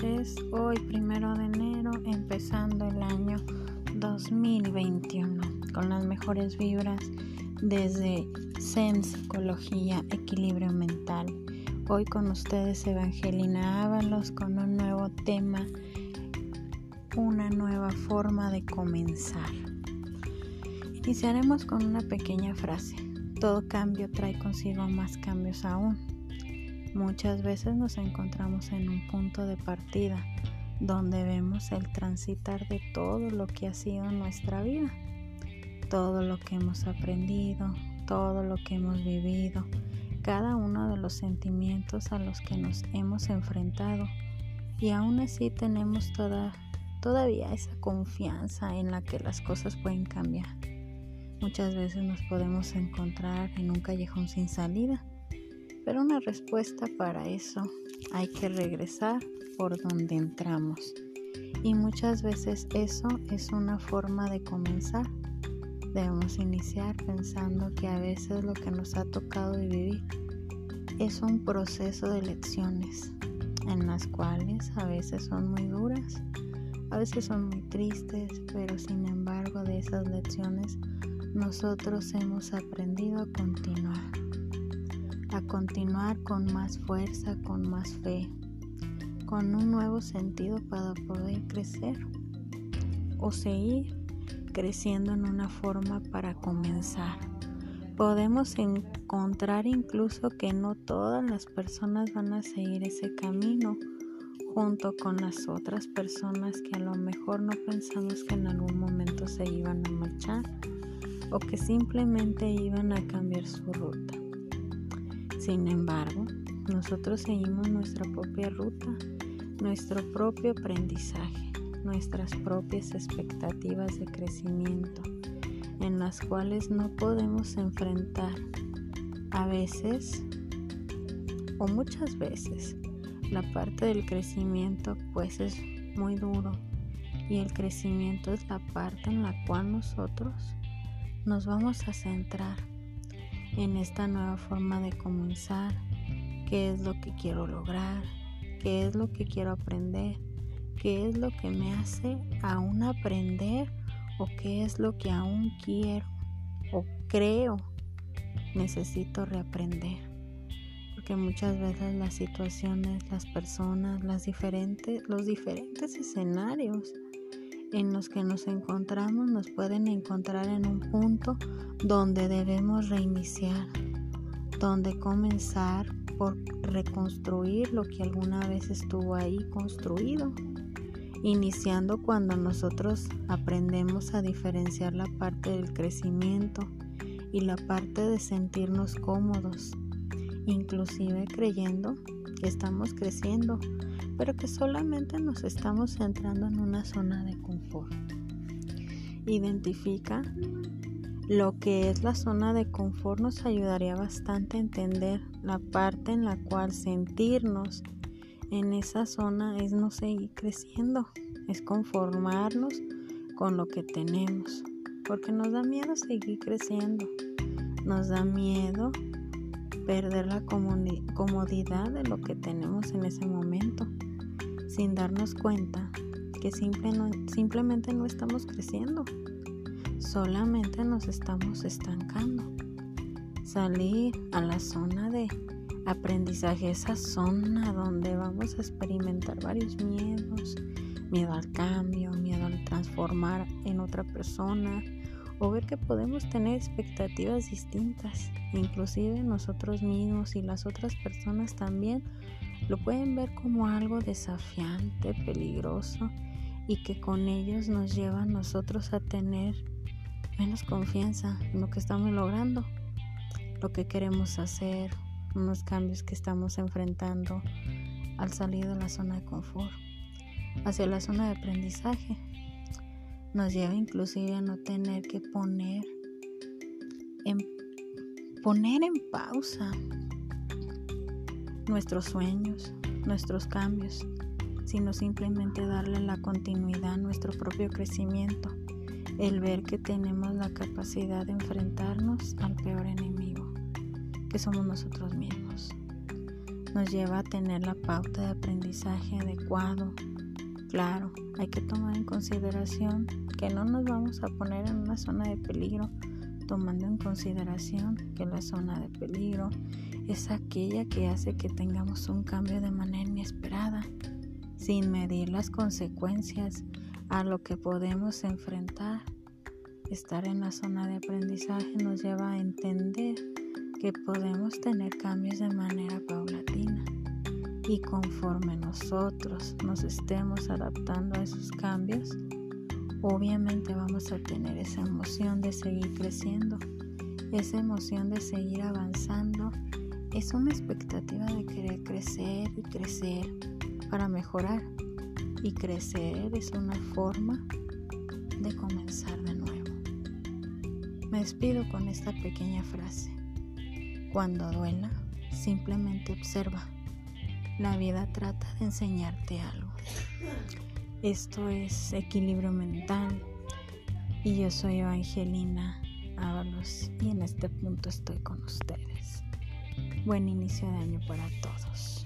Hoy, primero de enero, empezando el año 2021 con las mejores vibras desde Zen Psicología, Equilibrio Mental. Hoy con ustedes Evangelina Ábalos con un nuevo tema, una nueva forma de comenzar. Iniciaremos con una pequeña frase. Todo cambio trae consigo más cambios aún. Muchas veces nos encontramos en un punto de partida donde vemos el transitar de todo lo que ha sido nuestra vida, todo lo que hemos aprendido, todo lo que hemos vivido, cada uno de los sentimientos a los que nos hemos enfrentado y aún así tenemos toda, todavía esa confianza en la que las cosas pueden cambiar. Muchas veces nos podemos encontrar en un callejón sin salida pero una respuesta para eso hay que regresar por donde entramos. Y muchas veces eso es una forma de comenzar. Debemos iniciar pensando que a veces lo que nos ha tocado vivir es un proceso de lecciones en las cuales a veces son muy duras, a veces son muy tristes, pero sin embargo de esas lecciones nosotros hemos aprendido a continuar a continuar con más fuerza, con más fe, con un nuevo sentido para poder crecer o seguir creciendo en una forma para comenzar. Podemos encontrar incluso que no todas las personas van a seguir ese camino junto con las otras personas que a lo mejor no pensamos que en algún momento se iban a marchar o que simplemente iban a cambiar su. Sin embargo, nosotros seguimos nuestra propia ruta, nuestro propio aprendizaje, nuestras propias expectativas de crecimiento, en las cuales no podemos enfrentar a veces o muchas veces la parte del crecimiento pues es muy duro. Y el crecimiento es la parte en la cual nosotros nos vamos a centrar en esta nueva forma de comenzar, qué es lo que quiero lograr, qué es lo que quiero aprender, qué es lo que me hace aún aprender o qué es lo que aún quiero o creo necesito reaprender. Porque muchas veces las situaciones, las personas, las diferentes, los diferentes escenarios en los que nos encontramos nos pueden encontrar en un punto donde debemos reiniciar, donde comenzar por reconstruir lo que alguna vez estuvo ahí construido, iniciando cuando nosotros aprendemos a diferenciar la parte del crecimiento y la parte de sentirnos cómodos, inclusive creyendo que estamos creciendo pero que solamente nos estamos centrando en una zona de confort. Identifica lo que es la zona de confort nos ayudaría bastante a entender la parte en la cual sentirnos en esa zona es no seguir creciendo, es conformarnos con lo que tenemos, porque nos da miedo seguir creciendo, nos da miedo perder la comodidad de lo que tenemos en ese momento sin darnos cuenta que simplemente no estamos creciendo, solamente nos estamos estancando. Salir a la zona de aprendizaje, esa zona donde vamos a experimentar varios miedos, miedo al cambio, miedo al transformar en otra persona o ver que podemos tener expectativas distintas, inclusive nosotros mismos y las otras personas también lo pueden ver como algo desafiante, peligroso y que con ellos nos lleva a nosotros a tener menos confianza en lo que estamos logrando, lo que queremos hacer, unos cambios que estamos enfrentando al salir de la zona de confort hacia la zona de aprendizaje. Nos lleva inclusive a no tener que poner en, poner en pausa nuestros sueños, nuestros cambios, sino simplemente darle la continuidad a nuestro propio crecimiento, el ver que tenemos la capacidad de enfrentarnos al peor enemigo, que somos nosotros mismos. nos lleva a tener la pauta de aprendizaje adecuado. Claro, hay que tomar en consideración que no nos vamos a poner en una zona de peligro, tomando en consideración que la zona de peligro es aquella que hace que tengamos un cambio de manera inesperada, sin medir las consecuencias a lo que podemos enfrentar. Estar en la zona de aprendizaje nos lleva a entender que podemos tener cambios de manera paulatina y conforme nosotros nos estemos adaptando a esos cambios, obviamente vamos a tener esa emoción de seguir creciendo, esa emoción de seguir avanzando, es una expectativa de querer crecer y crecer para mejorar y crecer es una forma de comenzar de nuevo. Me despido con esta pequeña frase. Cuando duela, simplemente observa. La vida trata de enseñarte algo. Esto es equilibrio mental y yo soy Evangelina Ábalos y en este punto estoy con ustedes. Buen inicio de año para todos.